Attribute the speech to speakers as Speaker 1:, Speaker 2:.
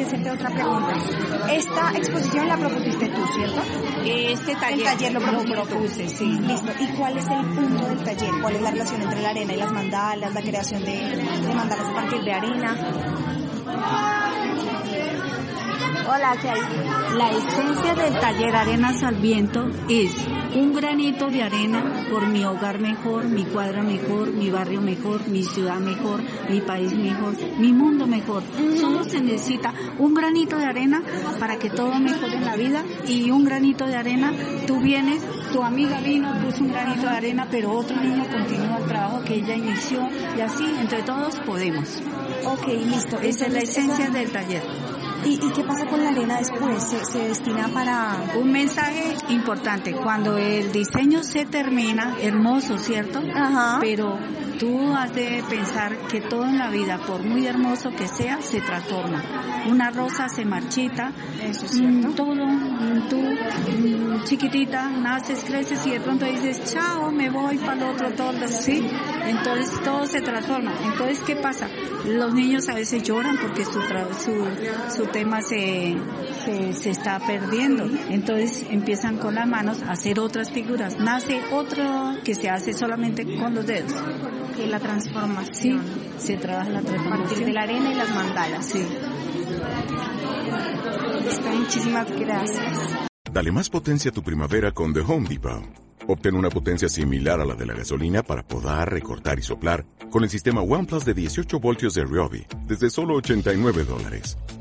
Speaker 1: Quería hacerte otra pregunta. Esta exposición la propusiste tú, ¿cierto?
Speaker 2: Este taller,
Speaker 1: El taller lo tú.
Speaker 2: propuse, sí.
Speaker 1: Listo. ¿Y cuál es el punto del taller? ¿Cuál es la relación entre la arena y las mandalas, la creación de, de mandalas a partir de arena?
Speaker 2: Hola, ¿qué hay? La esencia del taller Arenas al Viento es un granito de arena por mi hogar mejor, mi cuadra mejor, mi barrio mejor, mi ciudad mejor, mi país mejor, mi mundo mejor. Solo se necesita un granito de arena para que todo mejore en la vida y un granito de arena, tú vienes, tu amiga vino, puso un granito de arena, pero otro niño continúa el trabajo que ella inició y así, entre todos podemos.
Speaker 1: Ok, listo.
Speaker 2: Esa es la esencia del taller.
Speaker 1: ¿Y, y qué pasa con la arena después? ¿Se, se destina para...?
Speaker 2: Un mensaje importante, cuando el diseño se termina, hermoso, ¿cierto?
Speaker 1: Ajá.
Speaker 2: Pero tú has de pensar que todo en la vida, por muy hermoso que sea, se transforma. Una rosa se marchita,
Speaker 1: Eso es cierto.
Speaker 2: mm, todo, mm, tú mm, chiquitita, naces, creces y de pronto dices, chao, me voy para el otro, todo, ¿sí? Entonces todo se transforma. Entonces, ¿qué pasa? Los niños a veces lloran porque su, su, su tema se, se, se está perdiendo. Entonces empiezan con las manos a hacer otras figuras. Nace otro que se hace solamente con los dedos.
Speaker 1: Que la
Speaker 2: Sí,
Speaker 1: transformación.
Speaker 2: se trabaja la
Speaker 1: A partir de
Speaker 2: transformación.
Speaker 1: la arena y las mandalas.
Speaker 2: Sí.
Speaker 1: Listo, muchísimas gracias.
Speaker 3: Dale más potencia a tu primavera con The Home Depot. Obtén una potencia similar a la de la gasolina para podar, recortar y soplar con el sistema OnePlus de 18 voltios de Ryobi desde solo 89 dólares.